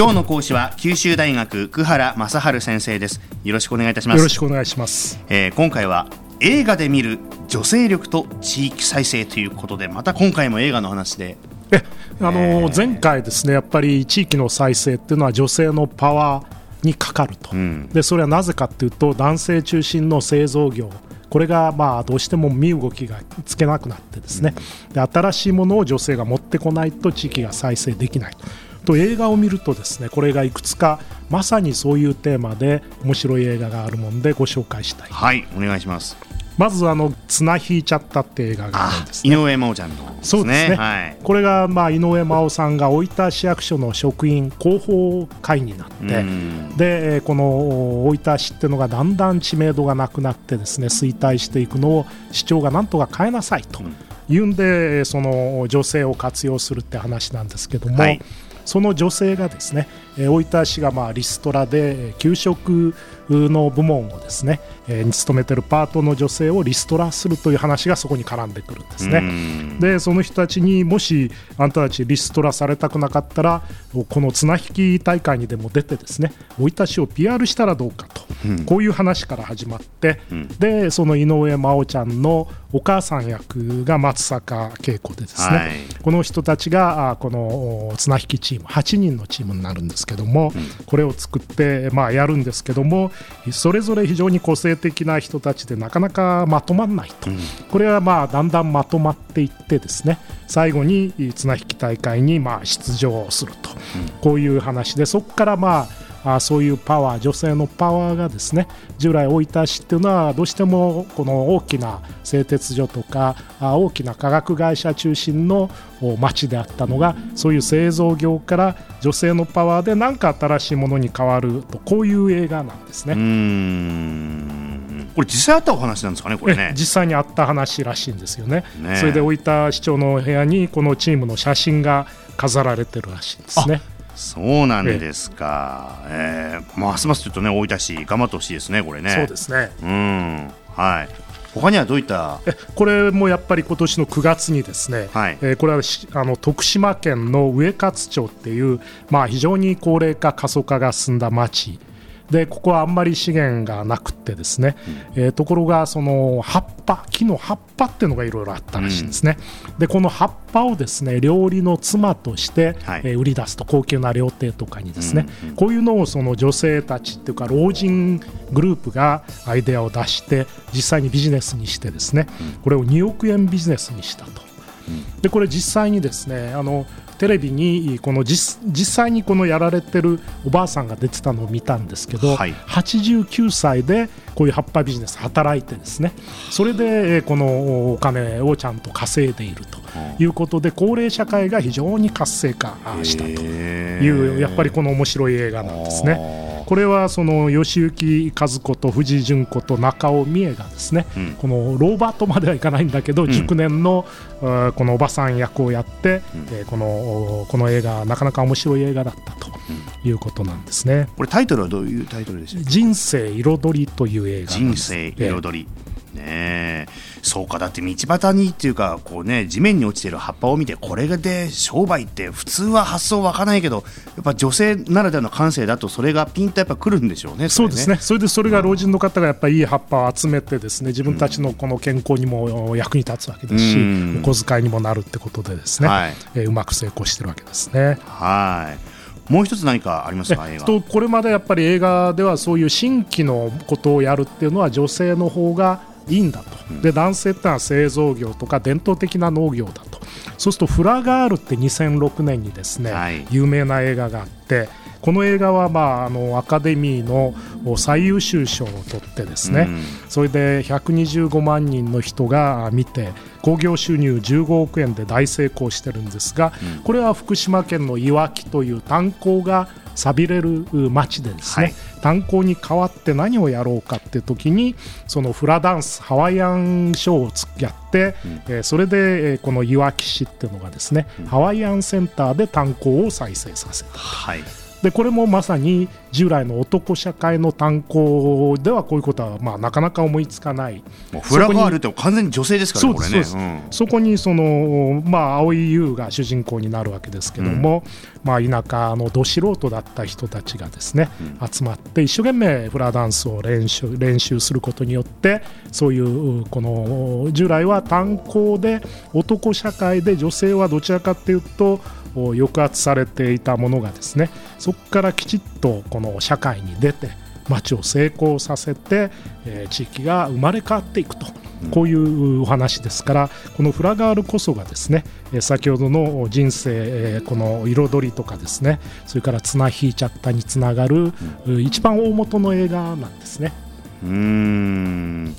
今日の講師は九州大学久原正治先生です。よろしくお願いいたします。よろしくお願いします、えー今回は映画で見る女性力と地域再生ということでまた今回も映画の話で。えあの前回ですねやっぱり地域の再生っていうのは女性のパワーにかかると、ん。でそれはなぜかっていうと男性中心の製造業。これがまあどうしても身動きがつけなくなってですね、で新しいものを女性が持ってこないと地域が再生できないと映画を見るとですねこれがいくつかまさにそういうテーマで面白い映画があるもんでご紹介したい。はいお願いします。まずあの綱引いちゃったって映画があるんですね。井上真央ちゃんのそうですね、はい。これがまあ井上真央さんが大分市役所の職員広報会になって、うん。でえーこの大分市っていうのがだんだん知名度がなくなってですね衰退していくのを市長がなんとか変えなさいというんで、えーその女性を活用するって話なんですけども、はいその女性がですね、大分市がまあリストラで給食の部門をですね、えーに勤めてるパートの女性をリストラするという話がそこに絡んでくるんですね。うん。でその人たちにもしあんたたちリストラされたくなかったらこの綱引き大会にでも出てですね大分市を PR したらどうかと、こういう話から始まって、でその井上真央ちゃんのお母さん役が松坂慶子でですね、はい。この人たちがあこのお綱引きチーム8人のチームになるんですけども、これを作って、まあ、やるんですけどもそれぞれ非常に個性的な人たちでなかなかまとまらないと、これはまあだんだんまとまっていってですね最後に綱引き大会にまあ出場すると、こういう話でそこからまああそういうパワー女性のパワーがですね従来大分市っていうのはどうしてもこの大きな製鉄所とかあ大きな化学会社中心のお町であったのがそういう製造業から女性のパワーで何か新しいものに変わるとこういう映画なんですね。うんこれ実際あったお話なんですかねこれえね実際にあった話らしいんですよねねそれで大分市長の部屋にこのチームの写真が飾られてるらしいんですね。そうなんですか、えーますますちょっとね大分市頑張ってほしいですねこれね。そうですね。うん。はい。他にはどういった？えこれもやっぱり今年の9月にですね、はい。えーこれはしあの徳島県の上勝町っていう、まあ、非常に高齢化過疎化が進んだ町でここはあんまり資源がなくってですね、えーところがその葉っぱ木の葉っぱっていうのがいろいろあったらしいんですね、でこの葉っぱをですね料理の妻として、はい。えー売り出すと高級な料亭とかにですね、こういうのをその女性たちっていうか老人グループがアイデアを出して実際にビジネスにしてですね、これを2億円ビジネスにしたと。でこれ実際にですねあのテレビにこの実実際にこのやられてるおばあさんが出てたのを見たんですけど、はい。89歳でこういう葉っぱビジネス働いてですね。それでえーこのお金をちゃんと稼いでいるということで高齢社会が非常に活性化したというやっぱりこの面白い映画なんですね。これはその吉行和子と藤井純子と中尾美恵がですね、うん。このローバートまではいかないんだけど、熟年のこのおばさん役をやって、えーこのおこの映画なかなか面白い映画だったということなんですね。これタイトルはどういうタイトルでしたっけ？人生彩りという映画人生彩り、ね。えそうかだって道端にっていうかこうね地面に落ちてる葉っぱを見てこれで商売って普通は発想湧かないけどやっぱ女性ならではの感性だとそれがピンとやっぱ来るんでしょうねそうですね。それでそれが老人の方がやっぱりいい葉っぱを集めてですね自分たちのこの健康にも役に立つわけですし、うん。お小遣いにもなるってことでですね、はい。えーうまく成功してるわけですね。はい。もう一つ何かありますか映画。とこれまでやっぱり映画ではそういう新規のことをやるっていうのは女性の方がいいんだと、で男性ってのは製造業とか伝統的な農業だと。そうすると「フラガール」って2006年にですね、はい。有名な映画があってこの映画は、まあ、あのアカデミーの最優秀賞を取ってですね、うん。それで125万人の人が見て興行収入15億円で大成功してるんですが、これは福島県のいわきという炭鉱が寂れる町でですね、はい。炭鉱に代わって何をやろうかっていう時にそのフラダンスハワイアンショーをつやって、えーそれで、えーこのいわき市っていうのがですね、ハワイアンセンターで炭鉱を再生させた。はいでこれもまさに従来の男社会の炭鉱ではこういうことはまあなかなか思いつかない。フラガールって完全に女性ですからねこれね。そ,、そこにその、まあ、青井優が主人公になるわけですけども、うん、まあ、田舎のど素人だった人たちがですね、うん、集まって一生懸命フラダンスを練習練習することによってそういうこの従来は炭鉱で男社会で女性はどちらかというと抑圧されていたものがですねそこからきちっとこの社会に出て町を成功させて、えー、地域が生まれ変わっていくと。こういうお話ですからこのフラガールこそがですね先ほどの人生この彩りとかですねそれから綱引いちゃったにつながる一番大元の映画なんですね。うん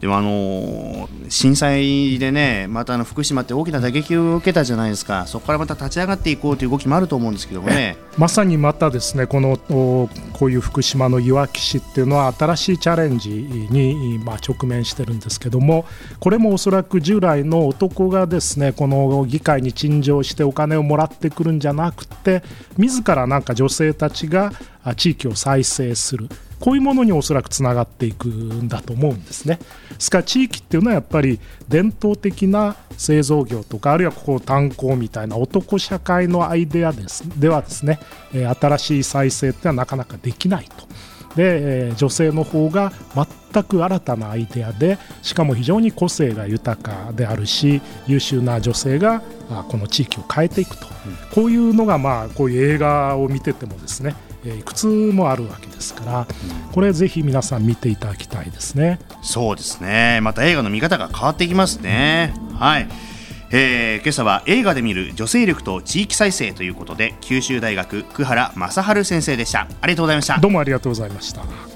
でもあの震災でね、またあの福島って大きな打撃を受けたじゃないですか、そこからまた立ち上がっていこうという動きもあると思うんですけどもね。まさにまたですね、このこういう福島のいわき市っていうのは、新しいチャレンジに、まあ、直面してるんですけども、これもおそらく従来の男がですねこの議会に陳情してお金をもらってくるんじゃなくて、自らなんか女性たちが地域を再生する。こういうものにおそらくつながっていくんだと思うんですね。ですから地域っていうのはやっぱり伝統的な製造業とかあるいはここ炭鉱みたいな男社会のアイデアですではですね新しい再生ってのはなかなかできないと。で女性の方が全く新たなアイデアでしかも非常に個性が豊かであるし優秀な女性がこの地域を変えていくと、こういうのがまあこういう映画を見ててもですねいくつもあるわけですから、これぜひ皆さん見ていただきたいですね。そうですね。また映画の見方が変わってきますね。はい。えー、今朝は映画で見る女性力と地域再生ということで九州大学久原正治先生でしたありがとうございましたどうもありがとうございました